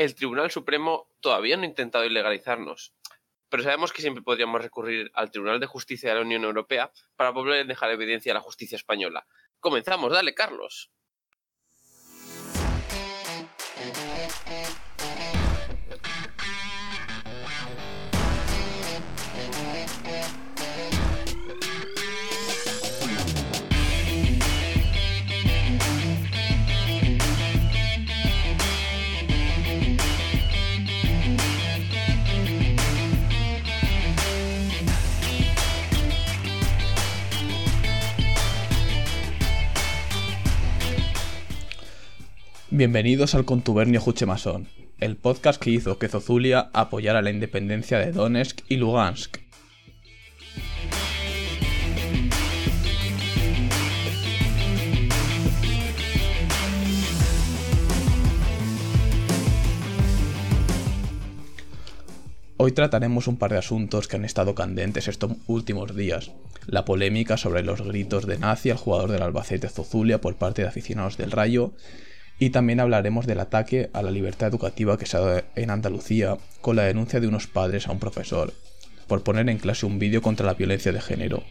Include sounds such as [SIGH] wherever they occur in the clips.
el Tribunal Supremo todavía no ha intentado ilegalizarnos, pero sabemos que siempre podríamos recurrir al Tribunal de Justicia de la Unión Europea para a dejar evidencia a la justicia española. Comenzamos, dale, Carlos. Bienvenidos al Contubernio Juchemasón, el podcast que hizo que Zozulia apoyara la independencia de Donetsk y Lugansk. Hoy trataremos un par de asuntos que han estado candentes estos últimos días. La polémica sobre los gritos de nazi al jugador del Albacete Zozulia por parte de aficionados del Rayo y también hablaremos del ataque a la libertad educativa que se ha dado en Andalucía con la denuncia de unos padres a un profesor por poner en clase un vídeo contra la violencia de género.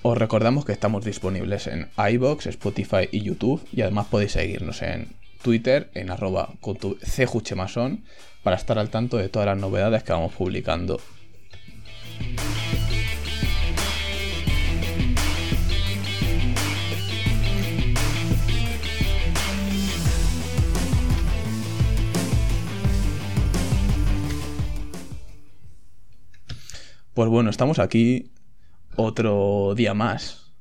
Os recordamos que estamos disponibles en iBox, Spotify y YouTube y además podéis seguirnos en Twitter en arroba cjuchemason para estar al tanto de todas las novedades que vamos publicando. Pues bueno, estamos aquí otro día más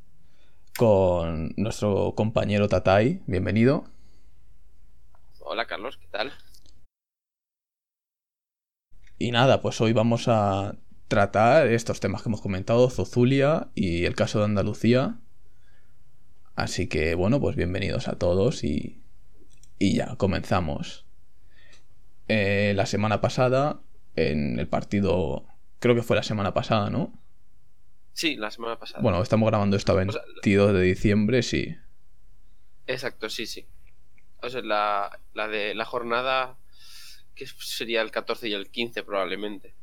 con nuestro compañero Tatay. Bienvenido. Hola Carlos, ¿qué tal? Y nada, pues hoy vamos a tratar estos temas que hemos comentado, Zozulia y el caso de Andalucía. Así que bueno, pues bienvenidos a todos y, y ya, comenzamos. Eh, la semana pasada, en el partido, creo que fue la semana pasada, ¿no? Sí, la semana pasada. Bueno, estamos grabando esta 22 de diciembre, sí. Exacto, sí, sí. O sea, la, la de la jornada que sería el 14 y el 15 probablemente.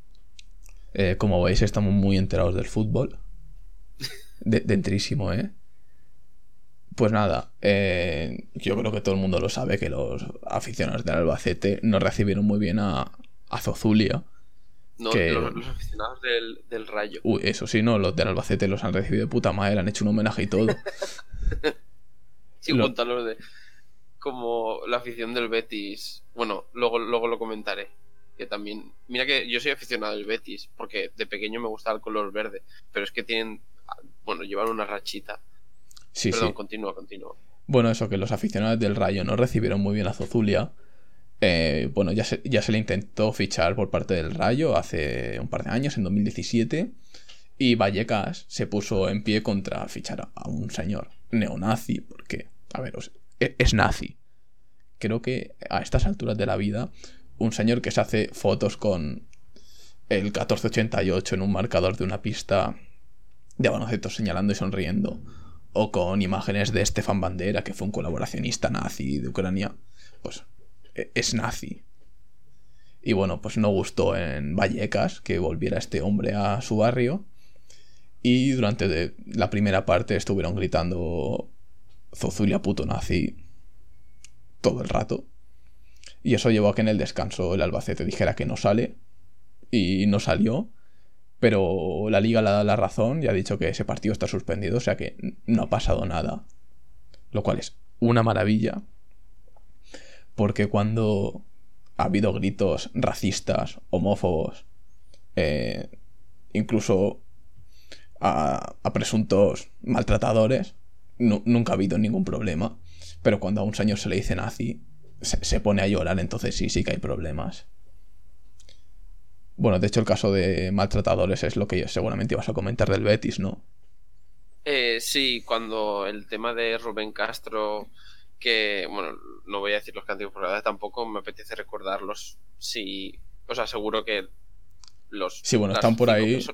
Eh, como veis, estamos muy enterados del fútbol. dentrísimo, ¿eh? Pues nada, eh, yo creo que todo el mundo lo sabe que los aficionados del Albacete no recibieron muy bien a, a Zozulia. No, los, aficionados del, del, Rayo. Uy, eso sí, no, los del Albacete los han recibido de puta madre, han hecho un homenaje y todo. [LAUGHS] sí, lo... los de como la afición del Betis. Bueno, luego, luego lo comentaré. Que también. Mira que yo soy aficionado del Betis, porque de pequeño me gustaba el color verde. Pero es que tienen. Bueno, llevan una rachita. Sí, Perdón, sí. continúa, continúa. Bueno, eso, que los aficionados del Rayo no recibieron muy bien a Zozulia. Eh, bueno, ya se, ya se le intentó fichar por parte del Rayo hace un par de años, en 2017. Y Vallecas se puso en pie contra fichar a un señor neonazi, porque, a ver, e, es nazi. Creo que a estas alturas de la vida, un señor que se hace fotos con el 1488 en un marcador de una pista de baloncesto señalando y sonriendo, o con imágenes de Stefan Bandera, que fue un colaboracionista nazi de Ucrania, pues e, es nazi. Y bueno, pues no gustó en Vallecas que volviera este hombre a su barrio. Y durante la primera parte estuvieron gritando Zozulia puto nazi todo el rato. Y eso llevó a que en el descanso el Albacete dijera que no sale. Y no salió. Pero la liga le ha dado la razón y ha dicho que ese partido está suspendido, o sea que no ha pasado nada. Lo cual es una maravilla. Porque cuando ha habido gritos racistas, homófobos, eh, incluso a, a, presuntos maltratadores, no, nunca ha habido ningún problema. Pero cuando a un señor se le dice nazi, se, se, pone a llorar, entonces sí, sí que hay problemas. Bueno, de hecho el caso de maltratadores es lo que seguramente ibas a comentar del Betis, ¿no? Eh, sí, cuando el tema de Rubén Castro, que, bueno, no voy a decir los cánticos por la verdad, tampoco me apetece recordarlos. Sí, o sea, seguro que los... Sí, bueno, están por ahí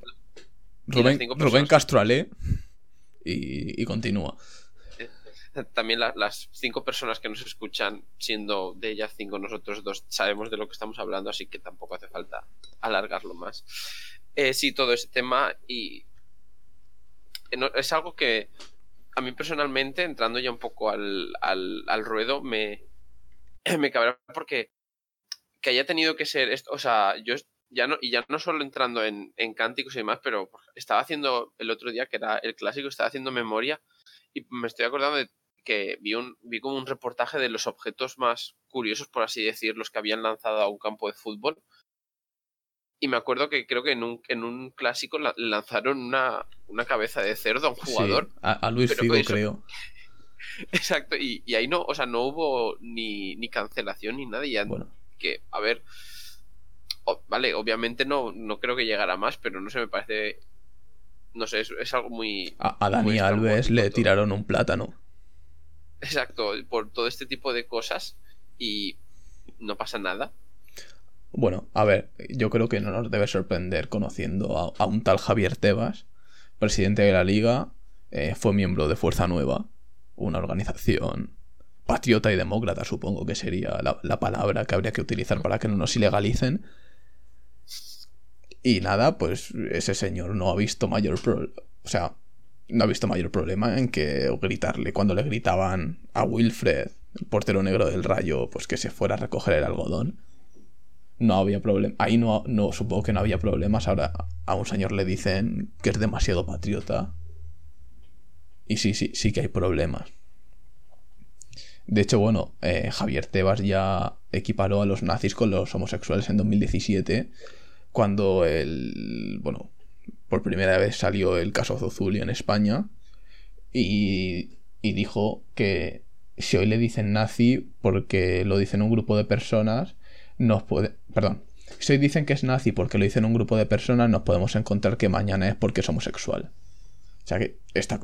Rubén, Rubén Castro Ale y, continúa. También la- las cinco personas que nos escuchan, siendo de ellas cinco nosotros dos, sabemos de lo que estamos hablando, así que tampoco hace falta alargarlo más. Eh, sí, todo ese tema y eh, es algo que a mí personalmente, entrando ya un poco al, al, al ruedo, me, [CLEARS THROAT] me cabrea porque que haya tenido que ser esto, o sea, yo ya no, y ya no solo entrando en, en cánticos y demás, pero estaba haciendo el otro día, que era el clásico, estaba haciendo memoria y me estoy acordando de que vi, un, vi como un reportaje de los objetos más curiosos, por así decir, los que habían lanzado a un campo de fútbol. Y me acuerdo que creo que en un, en un clásico la- lanzaron una, una cabeza de cerdo a un jugador. Sí, a, a Luis Figo, eso- creo. [LAUGHS] Exacto, y, y ahí no, o sea, no hubo ni, ni cancelación ni nada. Y ya Bueno, que, a ver, vale, obviamente no, no creo que llegara más, pero no sé, me parece, no sé, es, es algo muy... a, a Dani muy Alves le todo. tiraron un plátano. Exacto, por todo este tipo de cosas y no pasa nada. Bueno, a ver, yo creo que no nos debe sorprender conociendo a, a un tal Javier Tebas, presidente de la liga, eh, fue miembro de Fuerza Nueva, una organización patriota y demócrata, supongo que sería la, la palabra que habría que utilizar para que no nos ilegalicen. Y nada, pues ese señor no ha visto mayor problema. O sea, no ha visto mayor problema en que gritarle cuando le gritaban a Wilfred, el portero negro del rayo, pues que se fuera a recoger el algodón no había problema. Ahí no, no, supongo que no había problemas. Ahora a un señor le dicen que es demasiado patriota. Y sí, sí, sí que hay problemas. De hecho, bueno, eh, Javier Tebas ya equiparó a los nazis con los homosexuales en 2017, cuando el, bueno, por primera vez salió el caso Zozuli en España, y, y dijo que si hoy le dicen nazi porque lo dicen un grupo de personas, nos puede, perdón, si hoy dicen que es nazi porque lo dicen un grupo de personas, nos podemos encontrar que mañana es porque es homosexual. O sea que está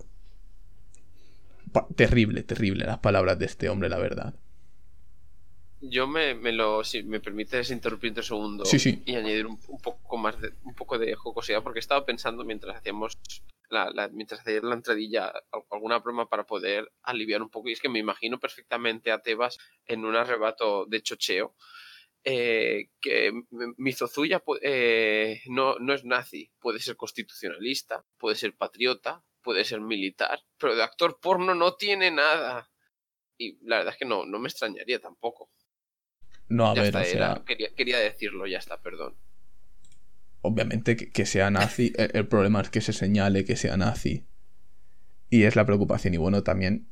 terrible, terrible las palabras de este hombre, la verdad. Yo me, me lo, si me permites interrumpir un segundo Sí, sí. y añadir un, un poco más de, un poco de jocosidad, porque estaba pensando mientras hacíamos la, la- mientras hacía la entradilla al- alguna broma para poder aliviar un poco, y es que me imagino perfectamente a Tebas en un arrebato de chocheo. eh, que m- mi Zozuya pu- eh, no, no es nazi, puede ser constitucionalista, puede ser patriota, puede ser militar, pero de actor porno no tiene nada. Y la verdad es que no, no me extrañaría tampoco. No, a ya ver, está, o sea, era- quería, quería decirlo, ya está, perdón. obviamente que, que sea nazi, el, el problema es que se señale que sea nazi. Y es la preocupación. Y bueno, también,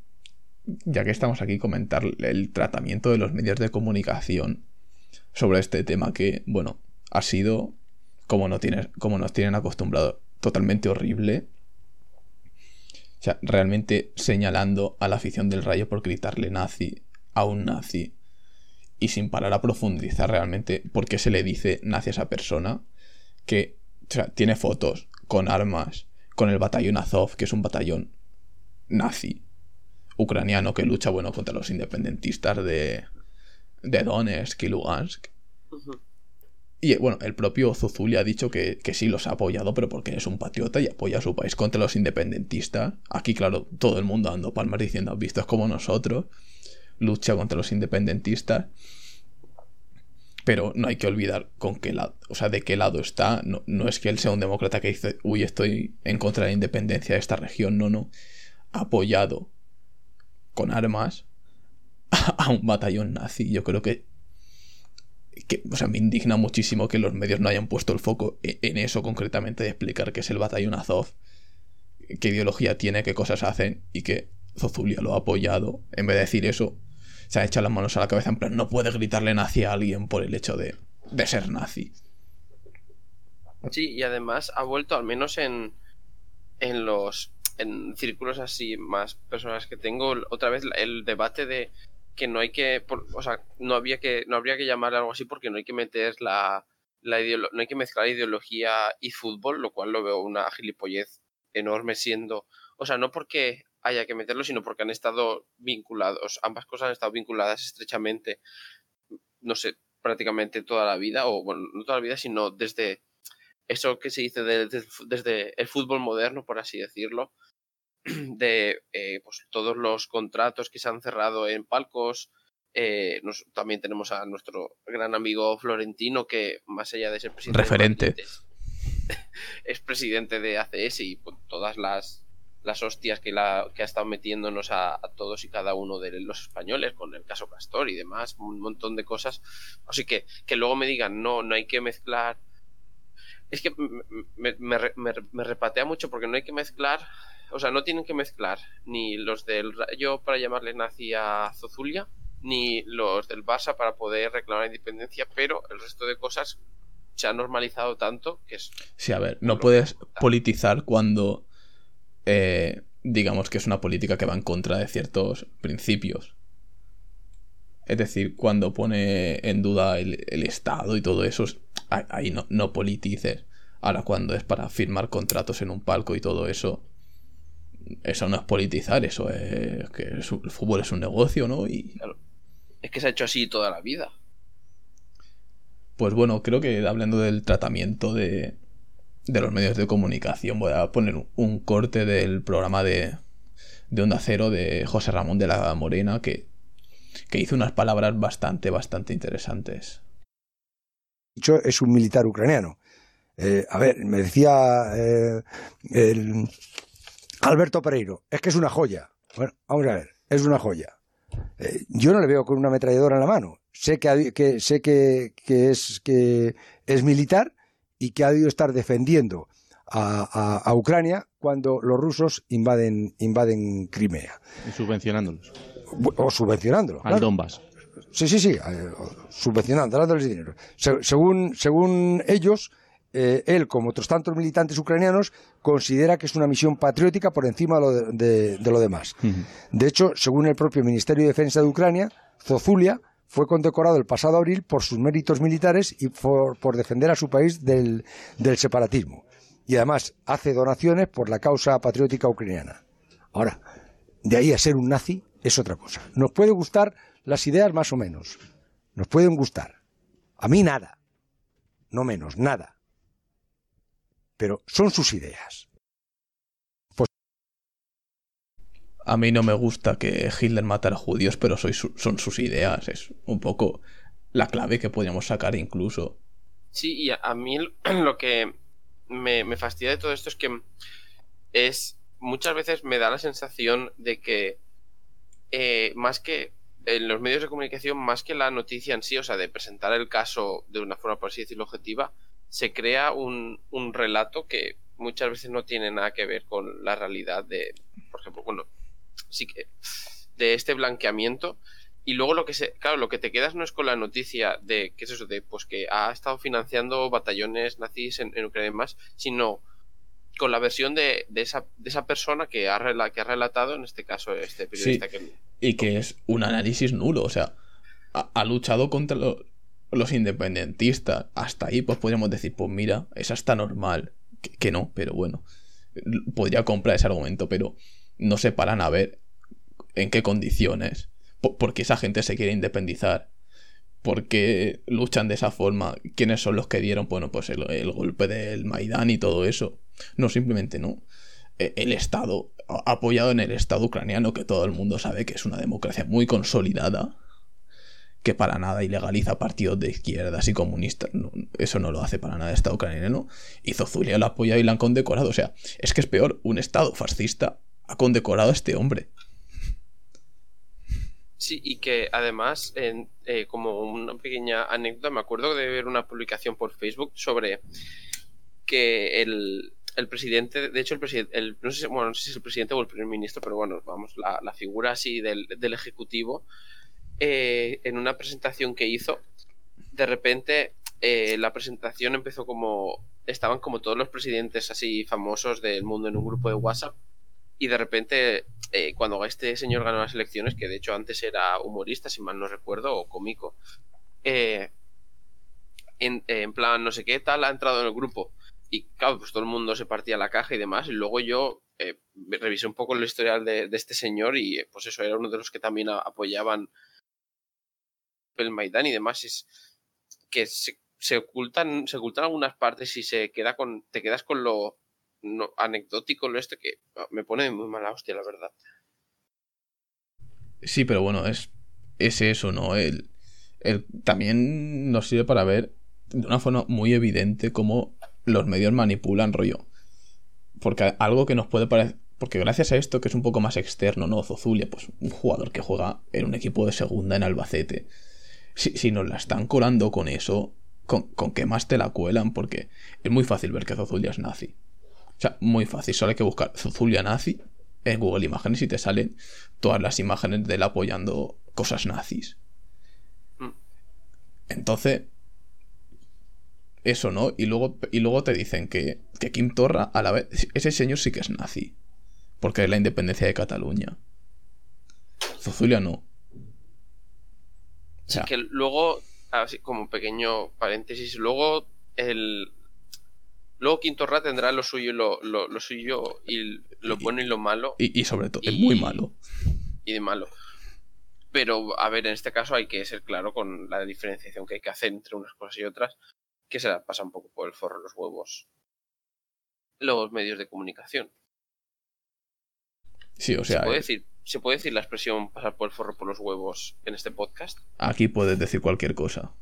ya que estamos aquí, comentar el tratamiento de los medios de comunicación sobre este tema que, bueno, ha sido, como, no como nos tienen acostumbrado, totalmente horrible. O sea, realmente señalando a la afición del rayo por gritarle nazi a un nazi y sin parar a profundizar realmente por qué se le dice nazi a esa persona que o sea, tiene fotos con armas, con el batallón Azov, que es un batallón nazi ucraniano que lucha bueno contra los independentistas de, de Donetsk y Lugansk. Y bueno, el propio Zuzuli ha dicho que, que sí los ha apoyado, pero porque es un patriota y apoya a su país contra los independentistas. Aquí, claro, todo el mundo dando palmas diciendo, vistos como nosotros, lucha contra los independentistas. Pero no hay que olvidar con qué lado, o sea, de qué lado está. No, no es que él sea un demócrata que dice, uy, estoy en contra de la independencia de esta región. No, no. Apoyado con armas [LAUGHS] a un batallón nazi. Yo creo que que, o sea, me indigna muchísimo que los medios no hayan puesto el foco e- en eso concretamente de explicar qué es el batallón Azov, qué ideología tiene, qué cosas hacen y que Zozulia lo ha apoyado. En vez de decir eso, se ha echado las manos a la cabeza en plan, no puede gritarle nazi a alguien por el hecho de, de ser nazi. Sí, y además ha vuelto, al menos en, en los en círculos así más personas que tengo, otra vez el debate de que no hay que, o sea, no había que, no habría que llamarle algo así porque no hay que meter la, la no hay que mezclar ideología y fútbol, lo cual lo veo una gilipollez enorme siendo, o sea, no porque haya que meterlo, sino porque han estado vinculados, ambas cosas han estado vinculadas estrechamente, no sé, prácticamente toda la vida, o bueno, no toda la vida, sino desde eso que se dice desde el fútbol moderno, por así decirlo, [CLEARS THROAT] de eh, pues, todos los contratos que se han cerrado en palcos. Eh, también tenemos a nuestro gran amigo Florentino, que más allá de ser presidente. Referente. [LAUGHS] es presidente de ACS y con todas las, las hostias que, la, que ha estado metiéndonos a, todos y cada uno de los españoles, con el caso Castor y demás, un montón de cosas. Así que que luego me digan, no, no hay que mezclar. Es que me, me repatea mucho porque no hay que mezclar o sea, no tienen que mezclar ni los del Rayo para llamarle nazi a Zozulia, ni los del Barça para poder reclamar independencia, pero el resto de cosas se ha normalizado tanto que es... Sí, a ver, no puedes politizar cuando eh, digamos que es una política que va en contra de ciertos principios. Es decir, cuando pone en duda el, Estado y todo eso, ahí no, no politices. Ahora, cuando es para firmar contratos en un palco y todo eso, eso no es politizar, eso es que el fútbol es un negocio, ¿no? Y... Es que se ha hecho así toda la vida. Pues bueno, creo que hablando del tratamiento de, de los medios de comunicación, voy a poner un corte del programa de, de Onda Cero de José Ramón de la Morena que, que hizo unas palabras bastante, bastante interesantes. Es un militar ucraniano. Eh, a ver, me decía eh, el, Alberto Pereiro, es que es una joya. Bueno, vamos a ver, es una joya. Eh, yo no le veo con una ametralladora en la mano. Sé que, sé que, es, que es militar y que ha debido estar defendiendo a, Ucrania cuando los rusos invaden, invaden Crimea. Y subvencionándolos. O subvencionándolos. Al Donbass. Sí, sí, sí, eh, subvencionando, dándoles dinero. según, según ellos, eh, él, como otros tantos militantes ucranianos, considera que es una misión patriótica por encima de lo, demás. De hecho, según el propio Ministerio de Defensa de Ucrania, Zozulia fue condecorado el pasado abril por sus méritos militares y por, defender a su país del, separatismo. Y además hace donaciones por la causa patriótica ucraniana. Ahora, de ahí a ser un nazi es otra cosa. Nos puede gustar las ideas más o menos. Nos pueden gustar. A mí nada. No menos, nada pero son sus ideas. Pues... A mí no me gusta que Hitler matara judíos, pero son sus ideas. Es un poco la clave que podríamos sacar incluso. Sí, y a, mí [CLEARS THROAT] lo que me, me, fastidia de todo esto es que es muchas veces me da la sensación de que eh, más que en los medios de comunicación, más que la noticia en sí, o sea, de presentar el caso de una forma, por así decirlo, objetiva, se crea un, un relato que muchas veces no tiene nada que ver con la realidad de, por ejemplo, bueno, sí que de este blanqueamiento y luego lo que se, claro, lo que te quedas no es con la noticia de, ¿qué es eso? De, pues que ha estado financiando batallones nazis en, Ucrania y más, sino con la versión de, de, esa, de esa persona que ha, que ha relatado, en este caso, este periodista que... Y que es un análisis nulo, o sea, ha, luchado contra, los independentistas. Hasta ahí, pues podríamos decir, pues mira, esa está normal. Que, no, pero bueno. Podría comprar ese argumento, pero no se paran a ver en qué condiciones. Porque esa gente se quiere independizar. Porque luchan de esa forma. ¿Quiénes son los que dieron, bueno, pues el, golpe del Maidán y todo eso? No, simplemente no. E, el Estado, apoyado en el Estado ucraniano, que todo el mundo sabe que es una democracia muy consolidada que para nada ilegaliza partidos de izquierdas y comunistas. eso no lo hace para nada el Estado ucraniano. Y Zozulia lo ha apoyado y lo han condecorado. O sea, es que es peor, un Estado fascista ha condecorado a este hombre. Sí, y que además, eh, como una pequeña anécdota, me acuerdo de ver una publicación por Facebook sobre que el, presidente, de hecho el presidente, no, sé, bueno, no sé si es el presidente o el primer ministro, pero bueno, vamos, la, figura así del, del Ejecutivo eh, en una presentación que hizo, de repente eh, la presentación empezó como. Estaban como todos los presidentes así famosos del mundo en un grupo de WhatsApp. Y de repente, eh, cuando este señor ganó las elecciones, que de hecho antes era humorista, si mal no recuerdo, o cómico, en, en, plan no sé qué tal, ha entrado en el grupo. Y claro, pues todo el mundo se partía la caja y demás. Y luego yo revisé un poco el historial de, este señor y pues eso, era uno de los que también apoyaban el Maidán y demás, es que se ocultan, se ocultan algunas partes y se queda con, te quedas con lo anecdótico, lo este que me pone muy mala hostia, la verdad. Sí, pero bueno, es, es eso, ¿no? El, el, también nos sirve para ver de una forma muy evidente cómo los medios manipulan rollo. Porque algo que nos puede parecer. Porque gracias a esto, que es un poco más externo, ¿no? Zozulia, pues un jugador que juega en un equipo de segunda en Albacete. Si, si nos la están colando con eso, ¿con, ¿con qué más te la cuelan? Porque es muy fácil ver que Zozulia es nazi. O sea, muy fácil. Solo hay que buscar Zozulia nazi en Google Imágenes y te salen todas las imágenes de él apoyando cosas nazis. Mm. Entonces, eso, ¿no? Y luego, y luego te dicen que, que Kim Torra, a la vez, ese señor sí que es nazi. Porque es la independencia de Cataluña. Zozulia no. O sea, que luego, así como pequeño paréntesis, luego el. Luego Quintorra tendrá lo suyo, lo, lo, suyo y lo bueno y lo malo. Y, sobre todo, es muy malo. Y de malo. Pero, a ver, en este caso hay que ser claro con la diferenciación que hay que hacer entre unas cosas y otras que se la pasa un poco por el forro los huevos los medios de comunicación. Sí, o sea. ¿Se puede, eh, decir, ¿Se puede decir la expresión pasar por el forro por los huevos en este podcast? Aquí puedes decir cualquier cosa.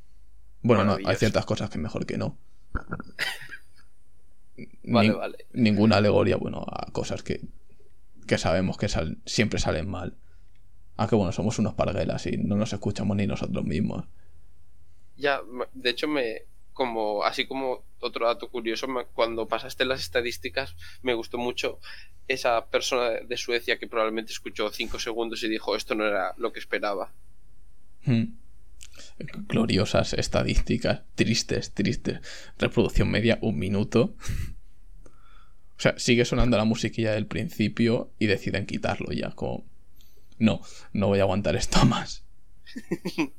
Bueno, no, hay ciertas cosas que mejor que no. [LAUGHS] vale, vale. Ninguna alegoría, bueno, a cosas que, que sabemos que siempre salen mal. Aunque bueno, somos unos parguelas y no nos escuchamos ni nosotros mismos. Ya, de hecho me, como así como otro dato curioso, cuando pasaste las estadísticas me gustó mucho esa persona de Suecia que probablemente escuchó cinco segundos y dijo esto no era lo que esperaba. Hmm. Gloriosas estadísticas, tristes, tristes. Reproducción media, un minuto. O sea, sigue sonando la musiquilla del principio y deciden quitarlo ya, como... No, no voy a aguantar esto más. [LAUGHS]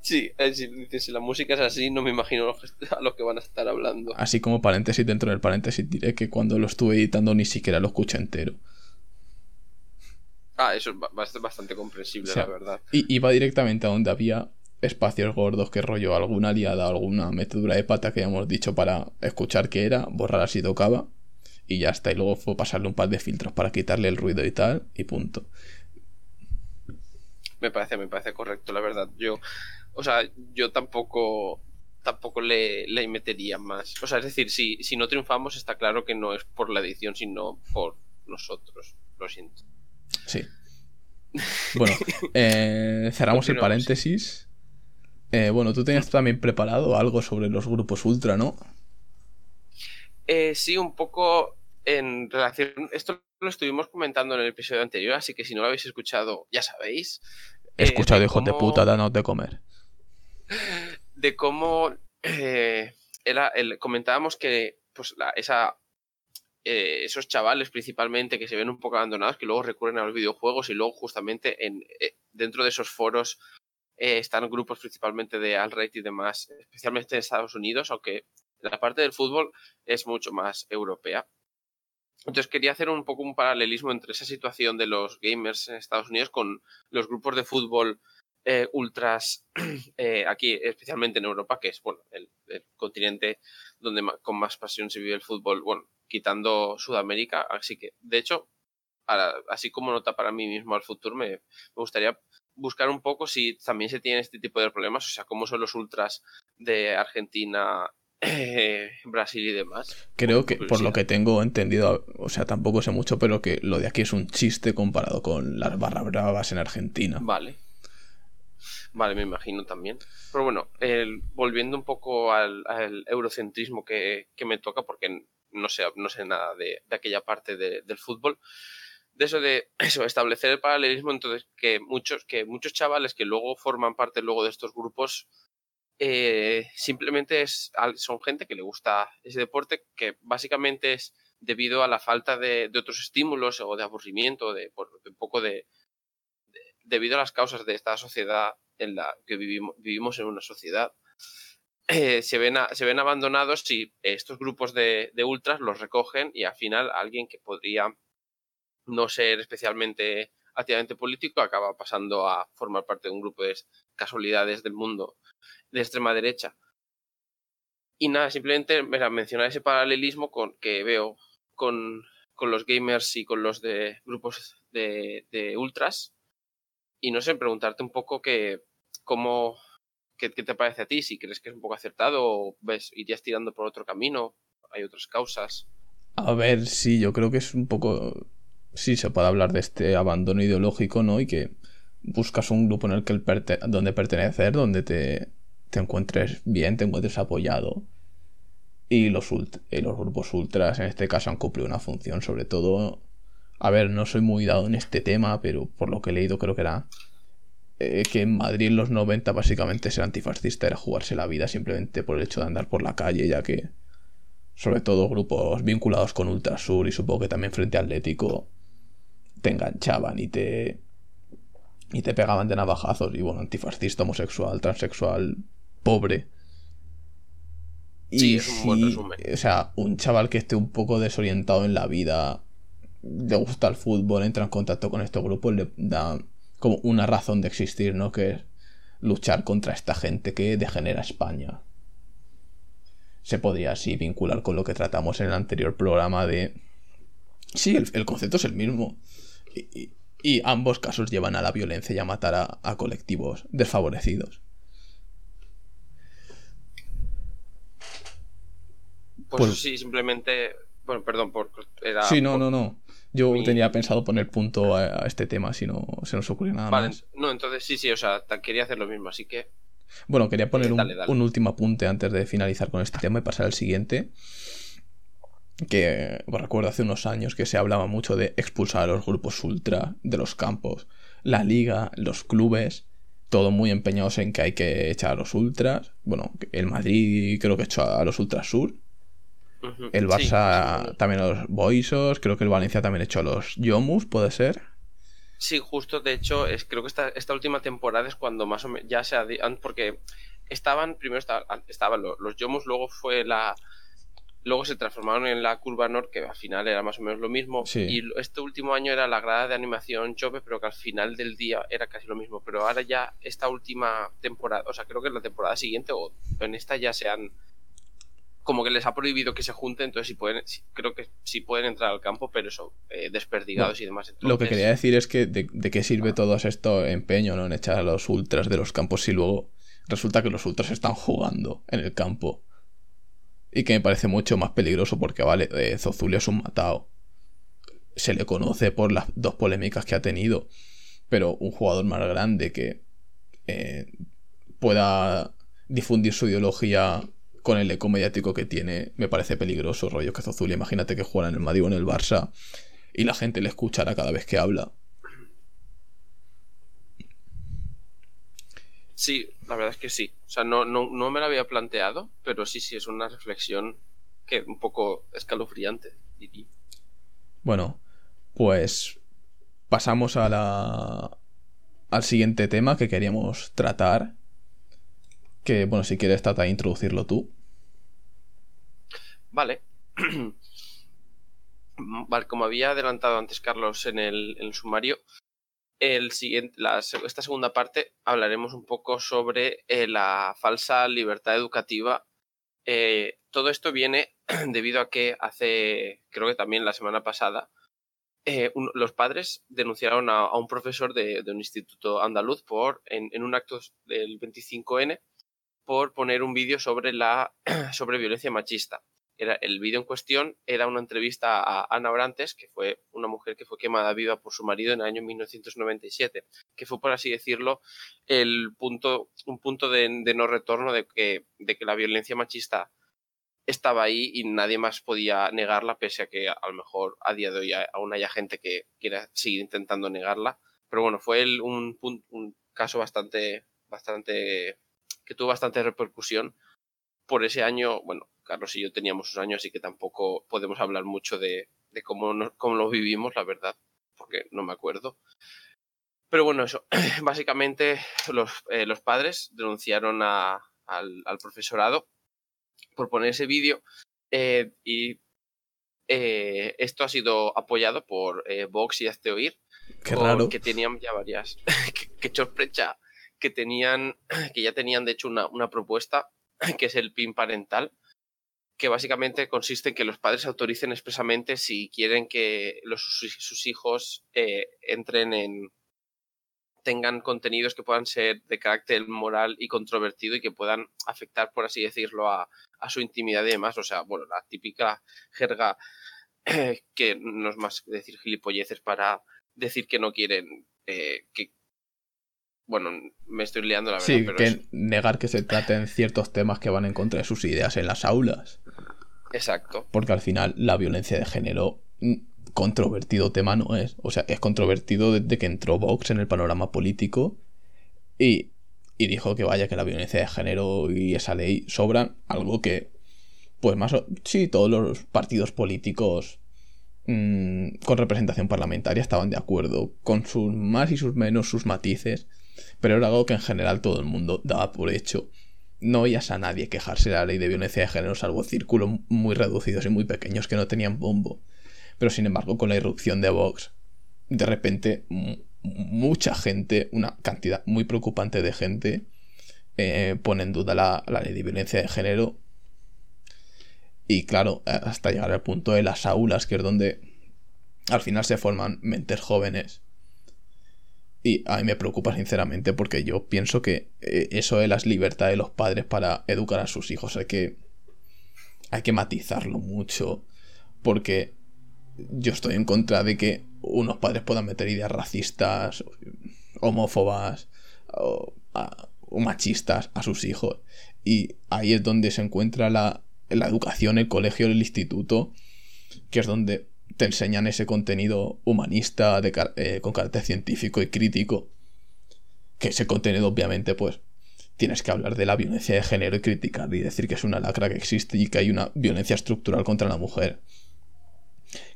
Sí, si, la música es así, no me imagino a lo que van a estar hablando. Así como paréntesis dentro del paréntesis, diré que cuando lo estuve editando ni siquiera lo escuché entero. Ah, eso es bastante comprensible, la verdad. Y iba directamente a donde había espacios gordos que rollo alguna liada, alguna metedura de pata que hayamos dicho para escuchar qué era, borrar así tocaba y ya está. Y luego fue pasarle un par de filtros para quitarle el ruido y tal, y punto. Me parece, me parece correcto, la verdad. Yo o sea, yo tampoco tampoco le, le metería más. O sea, es decir, si, si no triunfamos está claro que no es por la edición, sino por nosotros. Lo siento. Sí. Bueno, eh, cerramos el paréntesis. Eh, bueno, tú tenías también preparado algo sobre los grupos ultra, ¿no? Eh, sí, un poco en relación. Esto lo estuvimos comentando en el episodio anterior, así que si no lo habéis escuchado, ya sabéis. He escuchado, hijos de puta, danos de comer [LAUGHS] de cómo eh, era el, comentábamos que pues, esa, eh, esos chavales principalmente que se ven un poco abandonados, que luego recurren a los videojuegos y luego justamente en, eh, dentro de esos foros están grupos principalmente de alt-right y demás, especialmente en Estados Unidos, aunque la parte del fútbol es mucho más europea. Entonces quería hacer un poco un paralelismo entre esa situación de los gamers en Estados Unidos con los grupos de fútbol eh, ultras [CLEARS THROAT] eh, aquí, especialmente en Europa, que es bueno, el, continente donde con más pasión se vive el fútbol, bueno, quitando Sudamérica. Así que, de hecho, así como nota para mí mismo al futuro, me, gustaría buscar un poco si también se tiene este tipo de problemas, o sea, cómo son los ultras de Argentina, eh, [CLEARS THROAT] Brasil y demás. Creo que, por lo que tengo entendido, o sea, tampoco sé mucho, pero que lo de aquí es un chiste comparado con las barra bravas en Argentina. Vale. Vale, me imagino también. Pero bueno, volviendo un poco al, eurocentrismo que, me toca, porque no sé, no sé nada de, aquella parte del fútbol. De eso de [CLEARS THROAT] eso, establecer el paralelismo, entonces que muchos, que muchos chavales que luego forman parte luego de estos grupos eh, simplemente es, son gente que le gusta ese deporte, que básicamente es debido a la falta de, otros estímulos o de aburrimiento, de, un poco de, debido a las causas de esta sociedad en la que vivimos, vivimos en una sociedad, [CLEARS THROAT] eh, se, ven se ven abandonados si estos grupos de, ultras los recogen y al final alguien que podría no ser especialmente activamente político acaba pasando a formar parte de un grupo de casualidades del mundo de extrema derecha. Y nada, simplemente mencionar ese paralelismo con, que veo con, con los gamers y con los de grupos de, ultras. Y no sé, preguntarte un poco cómo, qué, qué, te parece a ti, si crees que es un poco acertado o ves, irías tirando por otro camino, hay otras causas. A ver, sí, yo creo que es un poco... Sí, se puede hablar de este abandono ideológico, ¿no? Y que buscas un grupo en el que el donde pertenecer, donde te, te encuentres bien, te encuentres apoyado. Y los, y los grupos ultras en este caso han cumplido una función, sobre todo... A ver, no soy muy dado en este tema, pero por lo que he leído creo que era eh, que en Madrid en los 90 básicamente ser antifascista era jugarse la vida simplemente por el hecho de andar por la calle, ya que sobre todo grupos vinculados con Ultrasur y supongo que también Frente Atlético te enganchaban y te y te pegaban de navajazos y bueno, antifascista, homosexual, transexual, pobre. Y sí, es un buen resumen. O sea, un chaval que esté un poco desorientado en la vida, le gusta el fútbol, entra en contacto con estos grupos, le da como una razón de existir, ¿no? Que es luchar contra esta gente que degenera España. Se podría así vincular con lo que tratamos en el anterior programa de... Sí, el, concepto es el mismo. Y, y, ambos casos llevan a la violencia y a matar a, a colectivos desfavorecidos. Pues, pues, sí, simplemente. Bueno, perdón, por. Era sí, no, por... no, no. Yo tenía pensado poner punto a, a, este tema si no se nos ocurre nada vale, más. No, entonces sí, sí, o sea, quería hacer lo mismo, así que. Bueno, quería poner Eh, un, dale. un último apunte antes de finalizar con este tema y pasar al siguiente. Que recuerdo hace unos años que se hablaba mucho de expulsar a los grupos ultra de los campos. La liga, los clubes, todo muy empeñados en que hay que echar a los ultras. Bueno, el Madrid creo que echó a los ultras sur. El Barça sí, también a los Boisos. Creo que el Valencia también echó a los Yomus, puede ser. Sí, justo, de hecho, es, creo que esta, esta última temporada es cuando más o menos ya se Porque estaban, primero esta- an- estaban lo- los Yomus, luego fue la... Luego se transformaron en la Curva Nord, que al final era más o menos lo mismo. Sí. Y este último año era la grada de animación Chope, pero que al final del día era casi lo mismo. Pero ahora ya esta última temporada, o sea, creo que en la temporada siguiente o en esta ya se han... Como que les ha prohibido que se junten, entonces sí pueden, sí- creo que sí pueden entrar al campo, pero eso, eh, desperdigados y demás. Lo que quería decir es que de, de qué sirve todo esto empeño ¿no? en echar a los ultras de los campos si luego resulta que los ultras están jugando en el campo. Y que me parece mucho más peligroso porque, vale, eh, es un matado. Se le conoce por las dos polémicas que ha tenido. Pero un jugador más grande que eh, pueda difundir su ideología con el eco mediático que tiene, me parece peligroso, rollo que Zozulia. Imagínate que juega en el Madrid o en el Barça y la gente le escuchará cada vez que habla. Sí, la verdad es que sí. O sea, no, no, no me lo había planteado, pero sí, sí, es una reflexión que un poco escalofriante. diría. Bueno, pues pasamos a la al siguiente tema que queríamos tratar. Que bueno, si quieres trata de introducirlo tú. Vale. [CLEARS THROAT] Vale, como había adelantado antes Carlos en el, en el sumario, el siguiente, la esta segunda parte hablaremos un poco sobre eh, la falsa libertad educativa. Eh, todo esto viene [CLEARS THROAT] debido a que hace, creo que también la semana pasada, eh, un- los padres denunciaron a, a un profesor de, de un instituto andaluz por en, en un acto del 25N por poner un vídeo sobre la [CLEARS THROAT] sobre violencia machista. El vídeo en cuestión era una entrevista a Ana Orantes, que fue una mujer que fue quemada viva por su marido en el año 1997, que fue, por así decirlo, el punto, un punto de, no retorno de que, de que la violencia machista estaba ahí y nadie más podía negarla, pese a que a lo mejor a día de hoy aún haya gente que quiera seguir intentando negarla. Pero bueno, fue un, un caso bastante, bastante, que tuvo bastante repercusión. Por ese año, bueno, Carlos y yo teníamos un año, así que tampoco podemos hablar mucho de, de cómo, no- cómo lo vivimos, la verdad, porque no me acuerdo. Pero bueno, eso. [CLEARS THROAT] Básicamente, los, eh, los padres denunciaron a- al, al profesorado por poner ese vídeo eh, y eh, esto ha sido apoyado por Vox y Hazte Oír, Qué raro. que tenían ya varias, [LAUGHS] que, que sorpresa, que tenían, que ya tenían de hecho una, una propuesta, [CLEARS THROAT] que es el PIN parental, que básicamente consiste en que los padres autoricen expresamente si quieren que los, sus, hijos eh, entren en tengan contenidos que puedan ser de carácter moral y controvertido y que puedan afectar, por así decirlo, a, su intimidad y demás. O sea, bueno, la típica jerga que no es más que decir gilipolleces para decir que no quieren eh, que bueno, me estoy liando la verdad. Sí, que negar que se traten ciertos temas que van en contra de sus ideas en las aulas. Exacto. Porque al final la violencia de género mm, controvertido tema no es. O sea, es controvertido desde que entró Vox en el panorama político y, y dijo que vaya, que la violencia de género y esa ley sobran. Algo que, pues más o sí, todos los partidos políticos mm, con representación parlamentaria estaban de acuerdo, con sus más y sus menos, sus matices pero era algo que en general todo el mundo daba por hecho. No oías a nadie quejarse de la ley de violencia de género, salvo círculos muy reducidos y muy pequeños que no tenían bombo. Pero sin embargo, con la irrupción de Vox, de repente mucha gente, una cantidad muy preocupante de gente, eh, pone en duda la, la ley de violencia de género. Y claro, hasta llegar al punto de las aulas, que es donde al final se forman mentes jóvenes y a mí me preocupa sinceramente porque yo pienso que eh, eso de las libertades de los padres para educar a sus hijos hay que, hay que matizarlo mucho porque yo estoy en contra de que unos padres puedan meter ideas racistas, homófobas o, machistas a sus hijos. Y ahí es donde se encuentra la, la educación, el colegio, el instituto, que es donde te enseñan ese contenido humanista eh, con carácter científico y crítico. Que ese contenido, obviamente, pues tienes que hablar de la violencia de género y criticar y decir que es una lacra que existe y que hay una violencia estructural contra la mujer.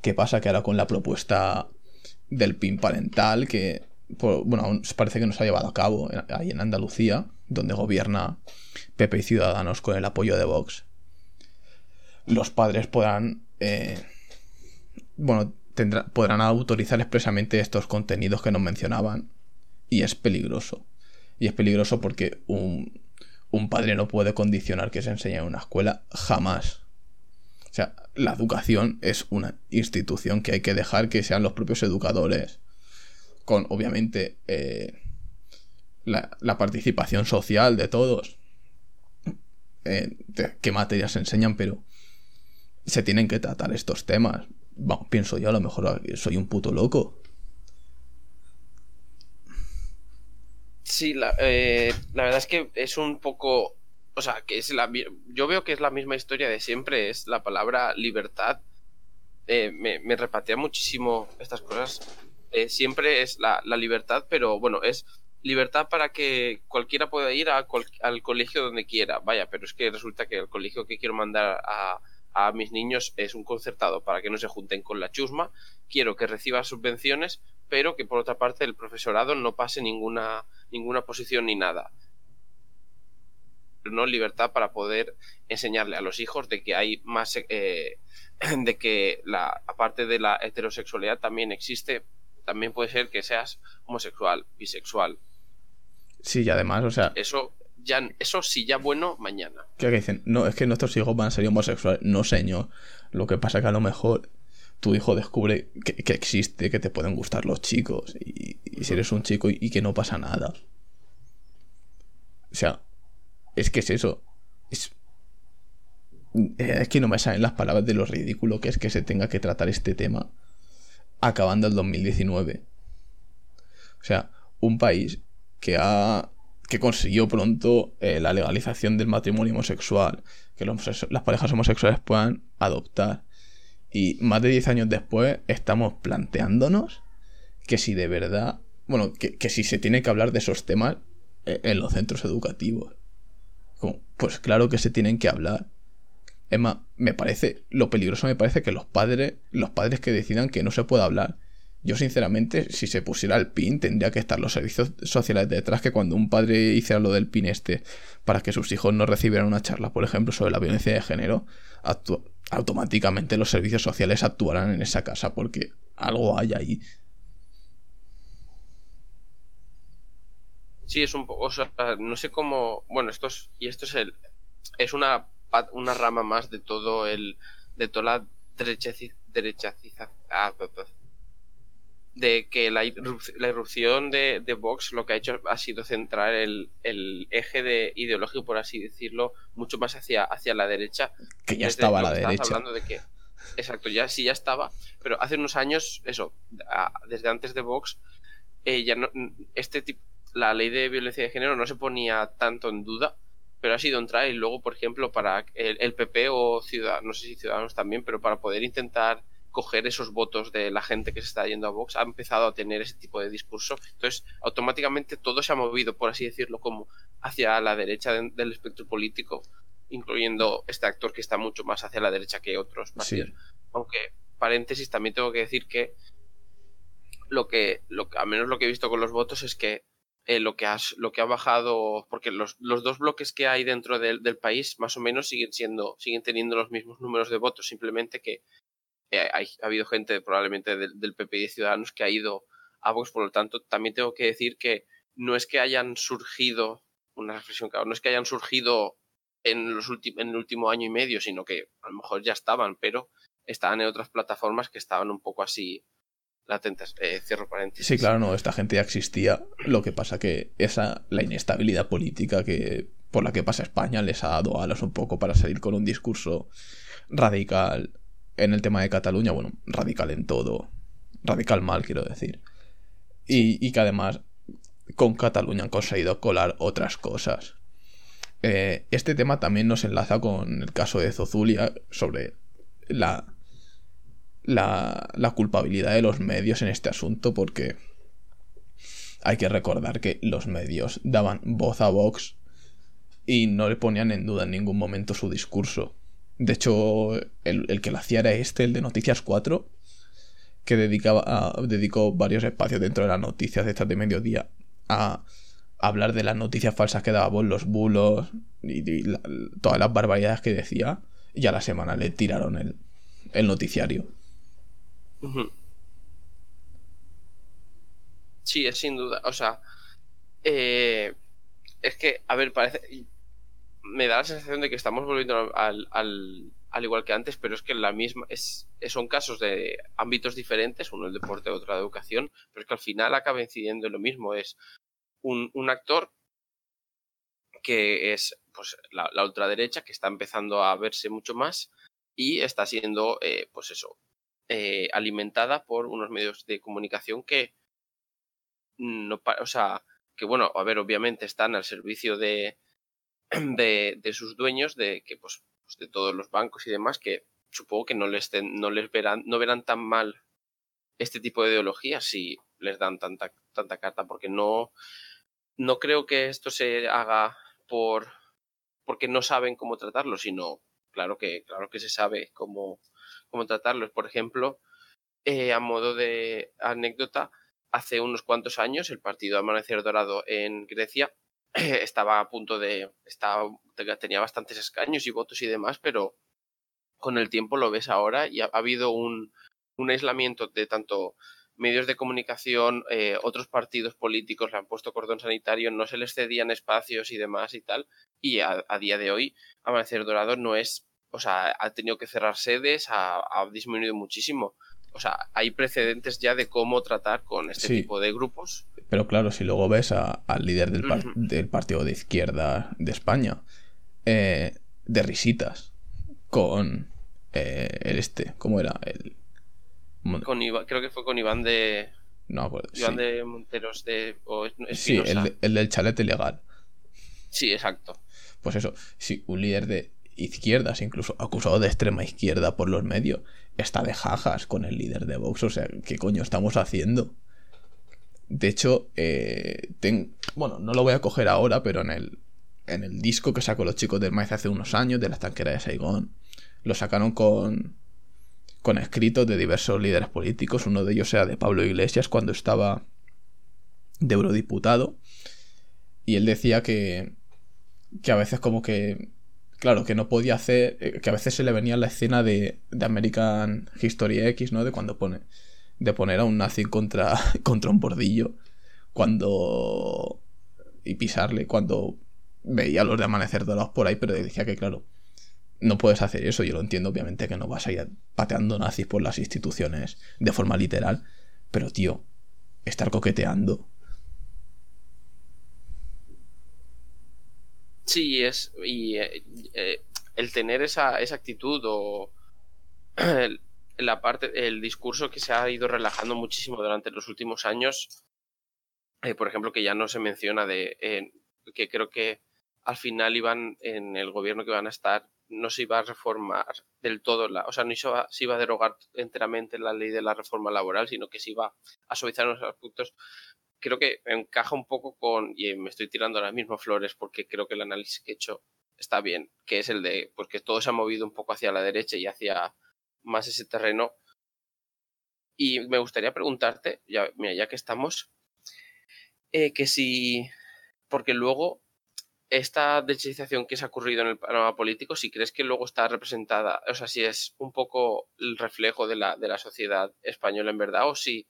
¿Qué pasa? Que ahora con la propuesta del PIN parental, que bueno, aún parece que no se ha llevado a cabo ahí en Andalucía, donde gobierna Pepe y Ciudadanos con el apoyo de Vox, los padres podrán eh, bueno, podrán autorizar expresamente estos contenidos que nos mencionaban. Y es peligroso. Y es peligroso porque un, un padre no puede condicionar que se enseñe en una escuela jamás. O sea, la educación es una institución que hay que dejar que sean los propios educadores. Con, obviamente, eh, la, participación social de todos. Eh, qué materias se enseñan, pero se tienen que tratar estos temas pienso yo, a lo mejor soy un puto loco. Sí, la, eh, la verdad es que es un poco. O sea, que es la. Yo veo que es la misma historia de siempre. Es la palabra libertad. Eh, me, me, repatea muchísimo estas cosas. Eh, siempre es la, libertad, pero bueno, es libertad para que cualquiera pueda ir al colegio donde quiera. Vaya, pero es que resulta que el colegio que quiero mandar a, a mis niños es un concertado para que no se junten con la chusma, quiero que reciba subvenciones, pero que por otra parte el profesorado no pase ninguna, ninguna posición ni nada. No libertad para poder enseñarle a los hijos de que hay más, eh, [CLEARS THROAT] de que la, aparte de la heterosexualidad también existe, también puede ser que seas homosexual, bisexual. Sí, y además, o sea. Eso eso sí, ya bueno, mañana. ¿Qué dicen? No, es que nuestros hijos van a ser homosexuales. No, señor. Lo que pasa es que a lo mejor tu hijo descubre que, existe, que te pueden gustar los chicos. Y, si eres un chico y, que no pasa nada. O sea, es que es eso. Es, es que no me salen las palabras de lo ridículo que es que se tenga que tratar este tema acabando el 2019. O sea, un país que ha que consiguió pronto eh, la legalización del matrimonio homosexual, que las parejas homosexuales puedan adoptar. Y más de 10 años después estamos planteándonos que si de verdad, bueno, que, si se tiene que hablar de esos temas eh, en los centros educativos. pues claro que se tienen que hablar. Es más, me parece, lo peligroso me parece que los padres, los padres que decidan que no se pueda hablar, yo sinceramente, si se pusiera el PIN, tendría que estar los servicios sociales detrás, que cuando un padre hiciera lo del PIN este, para que sus hijos no recibieran una charla, por ejemplo, sobre la violencia de género, automáticamente los servicios sociales actuarán en esa casa, porque algo hay ahí. Sí, es un poco, no sé cómo, bueno, esto es, y esto es el, es una una rama más de todo el de toda la derecha ah, de que la, irrupción de, de, Vox lo que ha hecho ha sido centrar el, el, eje de ideológico, por así decirlo, mucho más hacia, hacia la derecha. Que ya estaba a la derecha. Hablando de que, exacto, ya sí ya estaba, pero hace unos años, eso, desde antes de Vox, eh, ya no, este tipo, la ley de violencia de género no se ponía tanto en duda, pero ha sido entrar y luego, por ejemplo, para el, el PP o Ciudadanos, no sé si Ciudadanos también, pero para poder intentar coger esos votos de la gente que se está yendo a Vox, ha empezado a tener ese tipo de discurso. Entonces, automáticamente todo se ha movido, por así decirlo, como hacia la derecha del espectro político, incluyendo este actor que está mucho más hacia la derecha que otros partidos. Aunque, paréntesis, también tengo que decir que lo que, lo, al menos lo que he visto con los votos es que eh, lo, que has, lo que ha bajado, porque los, los dos bloques que hay dentro del, del, país más o menos siguen siendo, siguen teniendo los mismos números de votos, simplemente que eh, ha habido gente probablemente del, PP y de Ciudadanos que ha ido a Vox, por lo tanto, también tengo que decir que no es que hayan surgido, una reflexión claro, no es que hayan surgido en, los en el último año y medio, sino que a lo mejor ya estaban, pero estaban en otras plataformas que estaban un poco así latentes. Eh, cierro paréntesis. Sí, claro, no, esta gente ya existía. Lo que pasa que esa, la inestabilidad política que por la que pasa España les ha dado alas un poco para salir con un discurso radical en el tema de Cataluña, bueno, radical en todo, radical mal quiero decir. Y, que además con Cataluña han conseguido colar otras cosas. Eh, este tema también nos enlaza con el caso de Zozulia sobre la, la, la culpabilidad de los medios en este asunto porque hay que recordar que los medios daban voz a Vox y no le ponían en duda en ningún momento su discurso. De hecho, el, que lo hacía era este, el de Noticias 4, que dedicaba dedicó varios espacios dentro de las noticias de estas de mediodía a, hablar de las noticias falsas que daba los bulos y, todas las barbaridades que decía. Y a la semana le tiraron el, el noticiario. Sí, es sin duda. O sea, eh, es que, a ver, parece me da la sensación de que estamos volviendo al, al, al, igual que antes, pero es que la misma es, son casos de ámbitos diferentes, uno el deporte, otro la educación, pero es que al final acaba incidiendo en lo mismo. Es un, un actor que es pues la, la, ultraderecha, que está empezando a verse mucho más y está siendo, eh, pues eso, eh, alimentada por unos medios de comunicación que no, o sea, que bueno, a ver, obviamente están al servicio de, [CLEARS THROAT] de, sus dueños, de que pues, pues, de todos los bancos y demás, que supongo que no les, no les verán, no verán tan mal este tipo de ideologías si les dan tanta, tanta carta, porque no, no creo que esto se haga por porque no saben cómo tratarlo, sino claro que, claro que se sabe cómo, cómo tratarlos. Por ejemplo, eh, a modo de anécdota, hace unos cuantos años el partido Amanecer Dorado en Grecia [CLEARS THROAT] estaba a punto de. Estaba, tenía bastantes escaños y votos y demás, pero con el tiempo lo ves ahora y ha, habido un, un, aislamiento de tanto medios de comunicación, eh, otros partidos políticos le han puesto cordón sanitario, no se les cedían espacios y demás y tal. Y a, día de hoy, Amanecer Dorado no es. O sea, ha tenido que cerrar sedes, ha, ha disminuido muchísimo. O sea, hay precedentes ya de cómo tratar con este tipo de grupos pero claro, si luego ves al líder del, del, partido de izquierda de España, eh, de risitas, con eh, el este, ¿cómo era? El... Con creo que fue con Iván de... No Iván de Monteros de... sí, el, el, del chalete legal. Sí, exacto. Pues eso, si un líder de izquierdas, incluso acusado de extrema izquierda por los medios, está de jajas con el líder de Vox. O sea, ¿qué coño estamos haciendo? De hecho, eh, bueno, no lo voy a coger ahora, pero en el, en el disco que sacó los chicos del maíz hace unos años, de la estanquera de Saigón, lo sacaron con, con escritos de diversos líderes políticos. Uno de ellos era de Pablo Iglesias cuando estaba de eurodiputado. Y él decía que, que a veces como que, claro, que no podía hacer, eh, que a veces se le venía la escena de, de American History X, ¿no? De cuando pone de poner a un nazi contra, [LAUGHS] contra un bordillo cuando... y pisarle cuando veía a los de Amanecer Dorados por ahí, pero decía que claro, no puedes hacer eso. Yo lo entiendo, obviamente, que no vas a ir pateando nazis por las instituciones de forma literal. Pero, tío, estar coqueteando. Sí, es. Y eh, eh, el tener esa, esa actitud o. [CLEARS THROAT] la parte, el discurso que se ha ido relajando muchísimo durante los últimos años. Eh, por ejemplo, que ya no se menciona de. que creo que al final iban en el gobierno que van a estar no se iba a reformar del todo, la, o sea, no se iba, se iba, a derogar enteramente la ley de la reforma laboral, sino que se iba a suavizar unos aspectos. Creo que encaja un poco con, y me estoy tirando las mismas flores porque creo que el análisis que he hecho está bien, que es el de, pues que todo se ha movido un poco hacia la derecha y hacia más ese terreno. Y me gustaría preguntarte, ya, mira, ya que estamos, eh, que si, porque luego esta derechización que se ha ocurrido en el panorama político, si crees que luego está representada, o sea, si es un poco el reflejo de la, de la sociedad española en verdad, o si,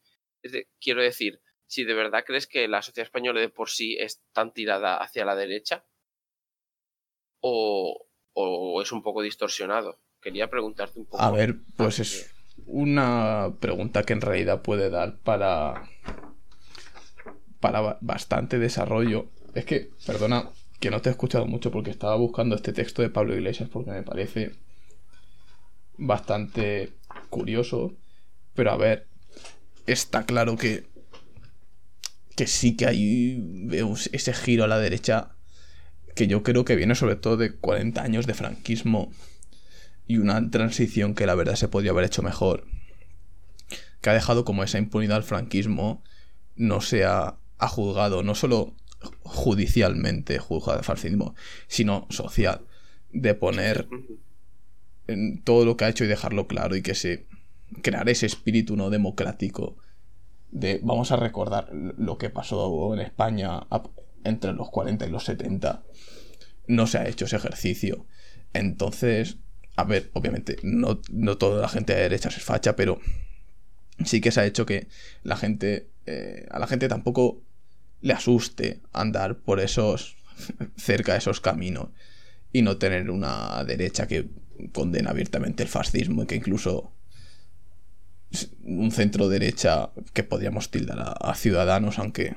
quiero decir, si de verdad crees que la sociedad española de por sí es tan tirada hacia la derecha, o, o es un poco distorsionado. Quería preguntarte un poco. A ver, pues es una pregunta que en realidad puede dar para, para bastante desarrollo. Es que, perdona, que no te he escuchado mucho porque estaba buscando este texto de Pablo Iglesias porque me parece bastante curioso. Pero a ver, está claro que que sí que hay ese giro a la derecha que yo creo que viene sobre todo de 40 años de franquismo y una transición que la verdad se podría haber hecho mejor. Que ha dejado como esa impunidad al franquismo no sea ha juzgado no solo judicialmente juzgado de fascismo, sino social, de poner en todo lo que ha hecho y dejarlo claro y que se crear ese espíritu no democrático de vamos a recordar lo que pasó en España entre los 40 y los 70 no se ha hecho ese ejercicio entonces a ver obviamente no, no toda la gente de derecha es facha pero sí que se ha hecho que la gente eh, a la gente tampoco le asuste andar por esos [LAUGHS] cerca de esos caminos y no tener una derecha que condena abiertamente el fascismo y que incluso un centro derecha que podríamos tildar a, ciudadanos, aunque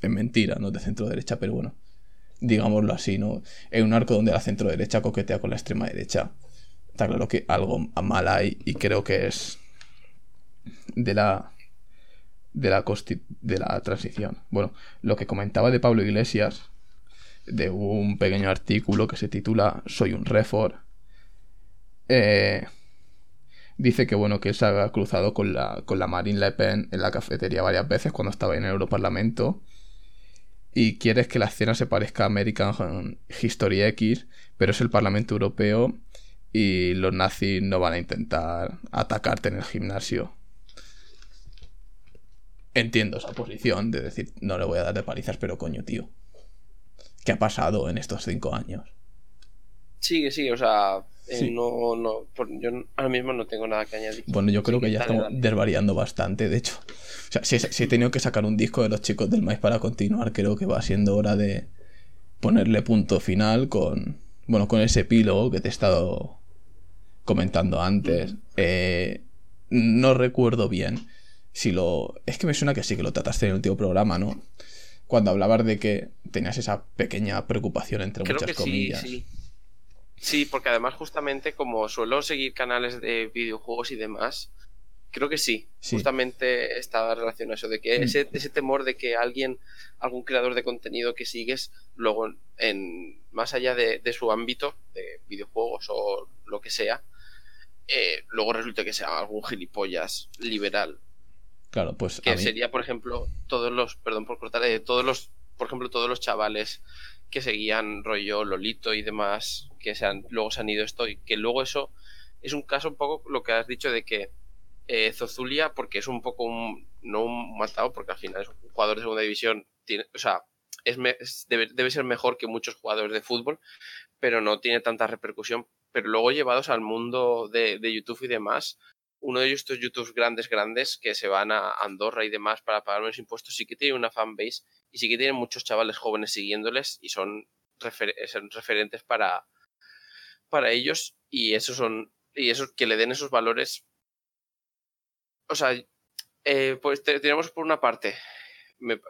es mentira, no de centro derecha, pero bueno, digámoslo así, ¿no? En un arco donde la centro derecha coquetea con la extrema derecha. Está claro que algo mal hay y creo que es de la de la, de la transición. Bueno, lo que comentaba de Pablo Iglesias, de un pequeño artículo que se titula Soy un refor, eh, dice que bueno, que se ha cruzado con la, con la Marine Le Pen en la cafetería varias veces cuando estaba en el Europarlamento y quieres que la escena se parezca a American History X, pero es el Parlamento Europeo y los nazis no van a intentar atacarte en el gimnasio entiendo esa posición de decir, no le voy a dar de palizas, pero coño, tío. ¿Qué ha pasado en estos cinco años? Que sí, o sea, eh, no, no, yo ahora mismo no tengo nada que añadir. Bueno, yo creo que, ya estamos desvariando bastante, de hecho. O sea, si, si, he tenido que sacar un disco de los chicos del maíz para continuar, creo que va siendo hora de ponerle punto final con, bueno, con ese epílogo que te he estado comentando antes. Eh, no recuerdo bien si lo... Es que me suena que sí que lo trataste en el último programa, ¿no? Cuando hablabas de que tenías esa pequeña preocupación entre muchas comillas. Sí, sí. Sí, porque además justamente como suelo seguir canales de videojuegos y demás, creo que sí. Justamente estaba relacionado a eso, de que mm. ese, ese, temor de que alguien, algún creador de contenido que sigues, luego en más allá de, su ámbito, de videojuegos o lo que sea, eh, luego resulte que sea algún gilipollas liberal Claro, pues. Que sería, por ejemplo, todos los. Perdón por cortar. Eh, todos los. Por ejemplo, todos los chavales que seguían rollo Lolito y demás, que se han, luego se han ido esto, y que luego eso es un caso un poco lo que has dicho de que eh, Zozulia, porque es un poco un. No un matado, porque al final es un jugador de segunda división. Tiene, o sea, es, debe, debe ser mejor que muchos jugadores de fútbol, pero no tiene tanta repercusión. Pero luego llevados al mundo de, de YouTube y demás, uno de ellos, estos youtubers grandes, grandes, que se van a Andorra y demás para pagar menos impuestos, sí que tiene una fanbase y sí que tienen muchos chavales jóvenes siguiéndoles y son, referentes para, para ellos y esos son y eso que le den esos valores. O sea eh, pues tenemos por una parte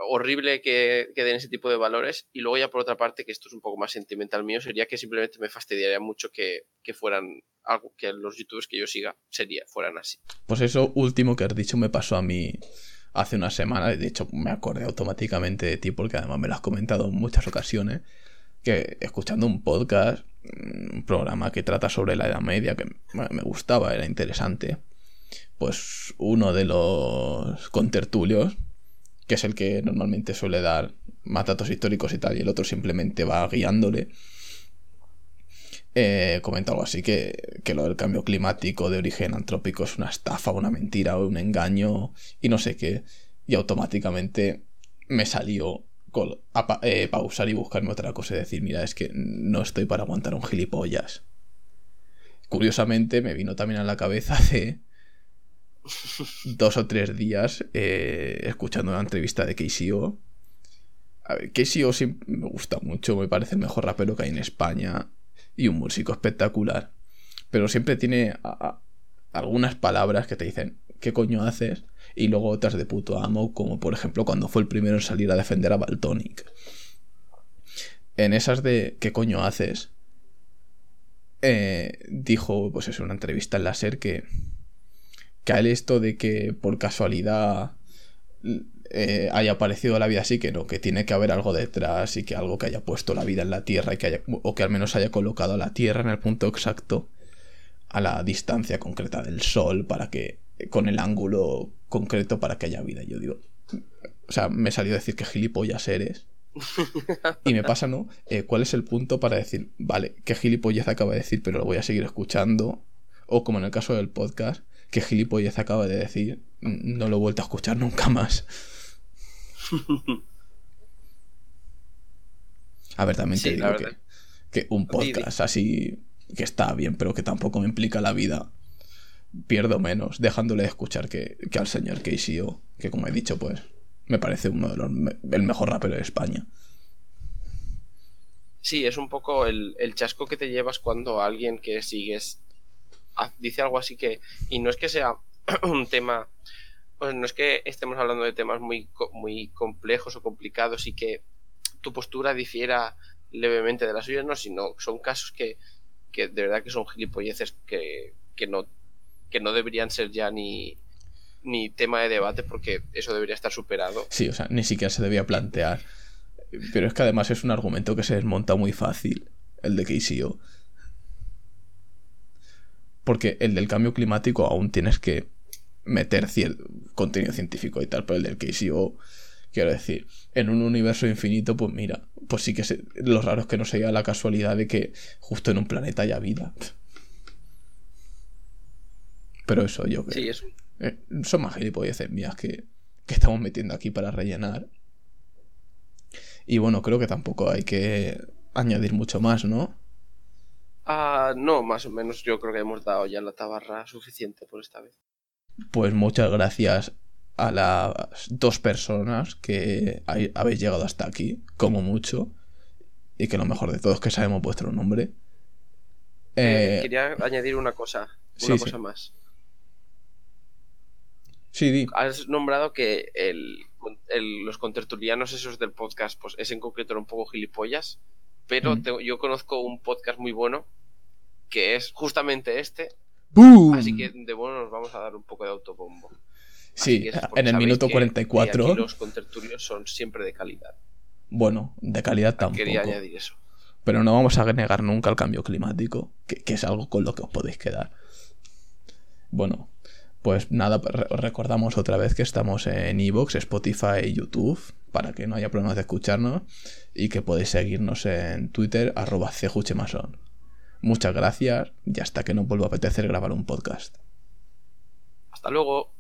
horrible que, den ese tipo de valores. Y luego ya por otra parte que esto es un poco más sentimental mío sería que simplemente me fastidiaría mucho que, que fueran algo que los youtubers que yo siga sería fueran así. Pues eso último que has dicho me pasó a mí hace una semana de hecho me acordé automáticamente de ti porque además me lo has comentado en muchas ocasiones que escuchando un podcast un programa que trata sobre la Edad Media que me gustaba era interesante pues uno de los contertulios que es el que normalmente suele dar más datos históricos y tal, y el otro simplemente va guiándole, eh, comenta algo así que, que, lo del cambio climático de origen antrópico es una estafa, una mentira o un engaño y no sé qué. Y automáticamente me salió a eh, pausar y buscarme otra cosa y decir, mira, es que no estoy para aguantar un gilipollas. Curiosamente me vino también a la cabeza [LAUGHS] de dos o tres días eh, escuchando una entrevista de KCO. A ver, KCO sí me gusta mucho, me parece el mejor rapero que hay en España y un músico espectacular. Pero siempre tiene algunas palabras que te dicen, ¿qué coño haces? Y luego otras de puto amo, como por ejemplo cuando fue el primero en salir a defender a Baltonic. En esas de ¿qué coño haces? Eh, dijo, pues es una entrevista en la SER que él esto de que por casualidad eh, haya aparecido la vida así, que no, que tiene que haber algo detrás y que algo que haya puesto la vida en la Tierra y que haya, o que al menos haya colocado a la Tierra en el punto exacto a la distancia concreta del Sol para que, con el ángulo concreto para que haya vida. Yo digo, o sea, me salió a decir que gilipollas eres. Y me pasa, ¿no? Eh, ¿Cuál es el punto para decir, vale, qué gilipollas acaba de decir, pero lo voy a seguir escuchando? O como en el caso del podcast, que gilipollez acaba de decir, no lo he vuelto a escuchar nunca más. [LAUGHS] A ver, también te digo que, un podcast así que está bien, pero que tampoco me implica la vida, pierdo menos dejándole de escuchar que, al señor KCO, que como he dicho, pues me parece uno de los el mejor rapero de España. Sí, es un poco el, el chasco que te llevas cuando alguien que sigues dice algo así que, y no es que sea [CLEARS THROAT] un tema, pues no es que estemos hablando de temas muy, muy complejos o complicados y que tu postura difiera levemente de la suya, no, sino son casos que, que de verdad que son gilipolleces que, que, no, que no deberían ser ya ni, ni tema de debate porque eso debería estar superado. Sí, o sea, ni siquiera se debía plantear. Pero es que además es un argumento que se desmonta muy fácil, el de KCO. Porque el del cambio climático aún tienes que meter cierto contenido científico y tal, pero el del KCO, quiero decir, en un universo infinito, pues mira, pues sí que lo raro es que no sea la casualidad de que justo en un planeta haya vida. Pero eso yo creo. Sí, eso. Eh, son más gilipolleces mías que, que estamos metiendo aquí para rellenar. Y bueno, creo que tampoco hay que añadir mucho más, ¿no? Ah, no, más o menos yo creo que hemos dado ya la tabarra suficiente por esta vez. Pues muchas gracias a las dos personas que habéis llegado hasta aquí, como mucho, y que lo mejor de todo es que sabemos vuestro nombre. Eh, quería añadir una cosa, una cosa más. Sí, di. Has nombrado que el, los contertulianos esos del podcast, pues es en concreto un poco gilipollas, pero mm. yo conozco un podcast muy bueno que es justamente este. Así que de bueno nos vamos a dar un poco de autobombo. Sí, en el minuto 44. los contertulios son siempre de calidad. Bueno, de calidad tampoco. Quería añadir eso. Pero no vamos a negar nunca el cambio climático, que, es algo con lo que os podéis quedar. Bueno, pues nada, recordamos otra vez que estamos en Evox, Spotify y YouTube, para que no haya problemas de escucharnos, y que podéis seguirnos en Twitter, arroba cejuchemason. Muchas gracias y hasta que no vuelva a apetecer grabar un podcast. Hasta luego.